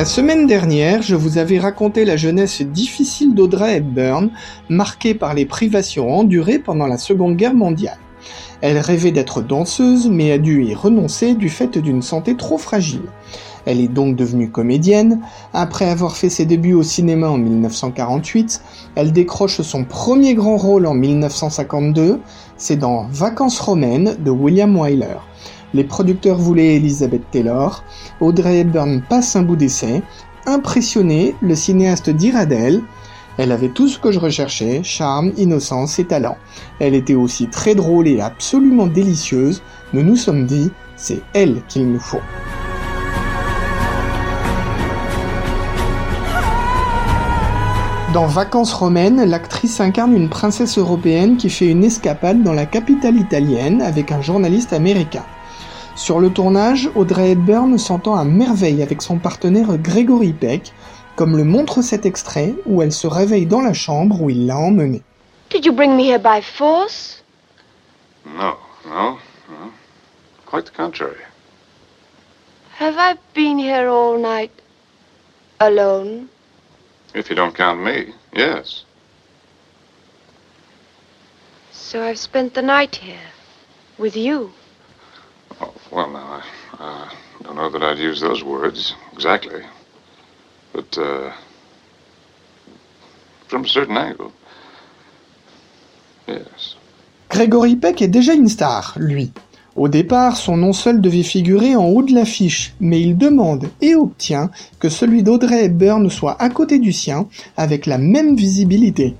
La semaine dernière, je vous avais raconté la jeunesse difficile d'Audrey Hepburn, marquée par les privations endurées pendant la Seconde Guerre mondiale. Elle rêvait d'être danseuse, mais a dû y renoncer du fait d'une santé trop fragile. Elle est donc devenue comédienne. Après avoir fait ses débuts au cinéma en 1948, elle décroche son premier grand rôle en 1952. C'est dans Vacances romaines de William Wyler. Les producteurs voulaient Elizabeth Taylor. Audrey Hepburn passe un bout d'essai. Impressionné, le cinéaste dira d'elle Elle avait tout ce que je recherchais, charme, innocence et talent. Elle était aussi très drôle et absolument délicieuse. Nous nous sommes dit, c'est elle qu'il nous faut. Dans Vacances romaines, l'actrice incarne une princesse européenne qui fait une escapade dans la capitale italienne avec un journaliste américain. Sur le tournage, Audrey Hepburn s'entend à merveille avec son partenaire Gregory Peck, comme le montre cet extrait où elle se réveille dans la chambre où il l'a emmenée. Did you bring me here by force? No, no, no. Quite the contrary. Have I been here all night alone? If you don't count me, yes. So I've spent the night here with you. Oh, well, now, I don't know that I'd use those words exactly. But, uh, from a certain angle, yes. Gregory Peck est déjà une star, lui. Au départ, son nom seul devait figurer en haut de l'affiche, mais il demande et obtient que celui d'Audrey Hepburn soit à côté du sien, avec la même visibilité.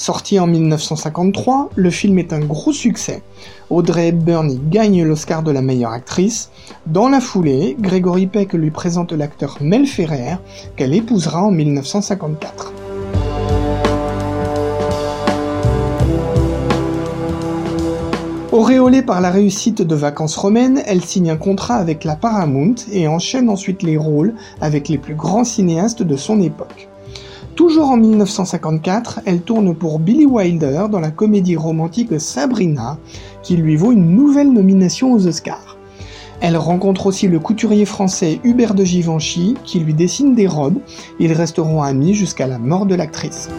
Sorti en 1953, le film est un gros succès. Audrey Hepburn gagne l'Oscar de la meilleure actrice. Dans la foulée, Gregory Peck lui présente l'acteur Mel Ferrer, qu'elle épousera en 1954. Auréolée par la réussite de Vacances romaines, elle signe un contrat avec la Paramount et enchaîne ensuite les rôles avec les plus grands cinéastes de son époque. Toujours en 1954, elle tourne pour Billy Wilder dans la comédie romantique Sabrina, qui lui vaut une nouvelle nomination aux Oscars. Elle rencontre aussi le couturier français Hubert de Givenchy, qui lui dessine des robes. Ils resteront amis jusqu'à la mort de l'actrice.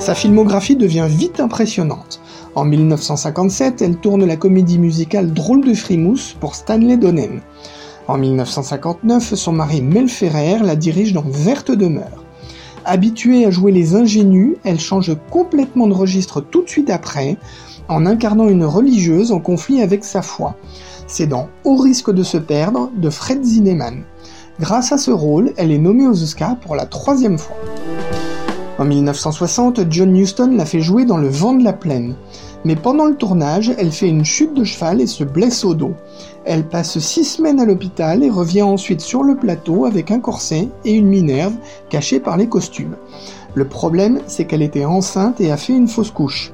Sa filmographie devient vite impressionnante. En 1957, elle tourne la comédie musicale Drôle de frimousse pour Stanley Donen. En 1959, son mari Mel Ferrer la dirige dans Verte demeure. Habituée à jouer les ingénus, elle change complètement de registre tout de suite après, en incarnant une religieuse en conflit avec sa foi. C'est dans Au risque de se perdre de Fred Zinnemann. Grâce à ce rôle, elle est nommée aux Oscars pour la troisième fois. En 1960, John Huston l'a fait jouer dans Le vent de la plaine. Mais pendant le tournage, elle fait une chute de cheval et se blesse au dos. Elle passe six semaines à l'hôpital et revient ensuite sur le plateau avec un corset et une minerve cachée par les costumes. Le problème, c'est qu'elle était enceinte et a fait une fausse couche.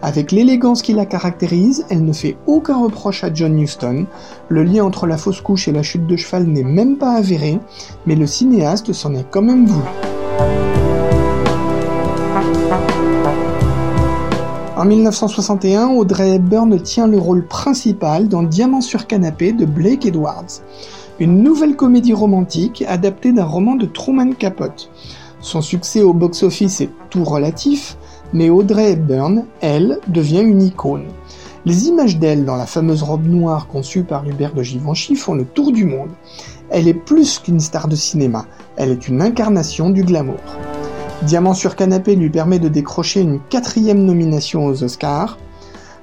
Avec l'élégance qui la caractérise, elle ne fait aucun reproche à John Huston. Le lien entre la fausse couche et la chute de cheval n'est même pas avéré, mais le cinéaste s'en est quand même voulu. En 1961, Audrey Hepburn tient le rôle principal dans Diamant sur canapé de Blake Edwards, une nouvelle comédie romantique adaptée d'un roman de Truman Capote. Son succès au box-office est tout relatif, mais Audrey Hepburn, elle, devient une icône. Les images d'elle dans la fameuse robe noire conçue par Hubert de Givenchy font le tour du monde. Elle est plus qu'une star de cinéma, elle est une incarnation du glamour. Diamant sur canapé lui permet de décrocher une quatrième nomination aux Oscars.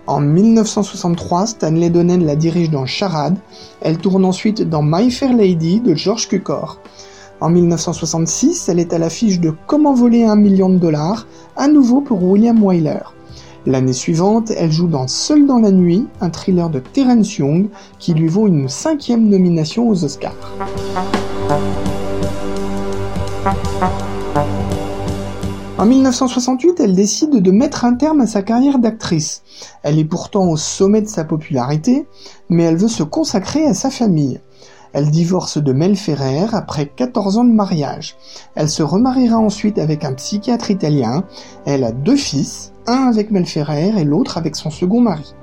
En 1963, Stanley Donen la dirige dans Charade. Elle tourne ensuite dans My Fair Lady de George Cukor. En 1966, elle est à l'affiche de Comment voler un million de dollars, à nouveau pour William Wyler. L'année suivante, elle joue dans Seul dans la nuit, un thriller de Terence Young qui lui vaut une cinquième nomination aux Oscars. En 1968, elle décide de mettre un terme à sa carrière d'actrice. Elle est pourtant au sommet de sa popularité, mais elle veut se consacrer à sa famille. Elle divorce de Mel Ferrer après 14 ans de mariage. Elle se remariera ensuite avec un psychiatre italien. Elle a deux fils, un avec Mel Ferrer et l'autre avec son second mari.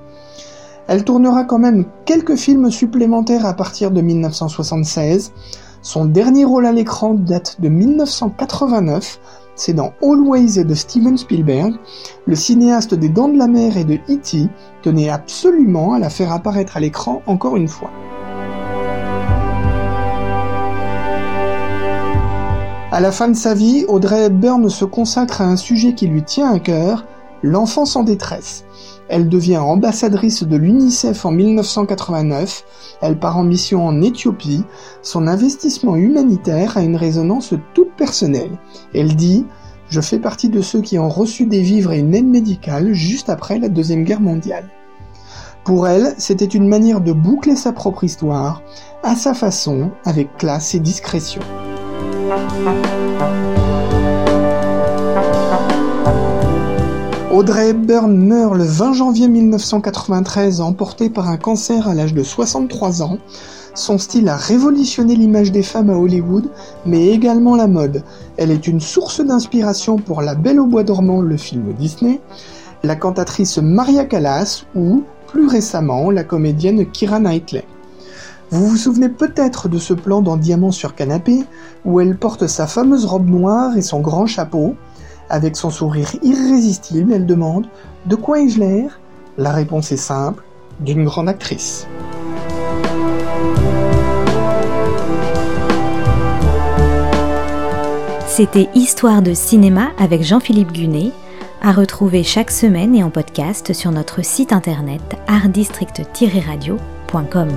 Elle tournera quand même quelques films supplémentaires à partir de 1976. Son dernier rôle à l'écran date de 1989. C'est dans Always de Steven Spielberg. Le cinéaste des Dents de la Mer et de E.T. tenait absolument à la faire apparaître à l'écran encore une fois. À la fin de sa vie, Audrey Hepburn se consacre à un sujet qui lui tient à cœur, l'enfance en détresse. Elle devient ambassadrice de l'UNICEF en 1989, elle part en mission en Éthiopie, son investissement humanitaire a une résonance toute personnelle. Elle dit « Je fais partie de ceux qui ont reçu des vivres et une aide médicale juste après la Deuxième Guerre mondiale. » Pour elle, c'était une manière de boucler sa propre histoire, à sa façon, avec classe et discrétion. Audrey Hepburn meurt le 20 janvier 1993 emportée par un cancer à l'âge de 63 ans. Son style a révolutionné l'image des femmes à Hollywood, mais également la mode. Elle est une source d'inspiration pour La Belle au bois dormant, le film Disney, la cantatrice Maria Callas ou, plus récemment, la comédienne Kira Knightley. Vous vous souvenez peut-être de ce plan dans Diamant sur canapé, où elle porte sa fameuse robe noire et son grand chapeau? Avec son sourire irrésistible, elle demande De quoi ai-je l'air? La réponse est simple d'une grande actrice. C'était Histoire de cinéma avec Jean-Philippe Gunet, à retrouver chaque semaine et en podcast sur notre site internet artdistrict-radio.com.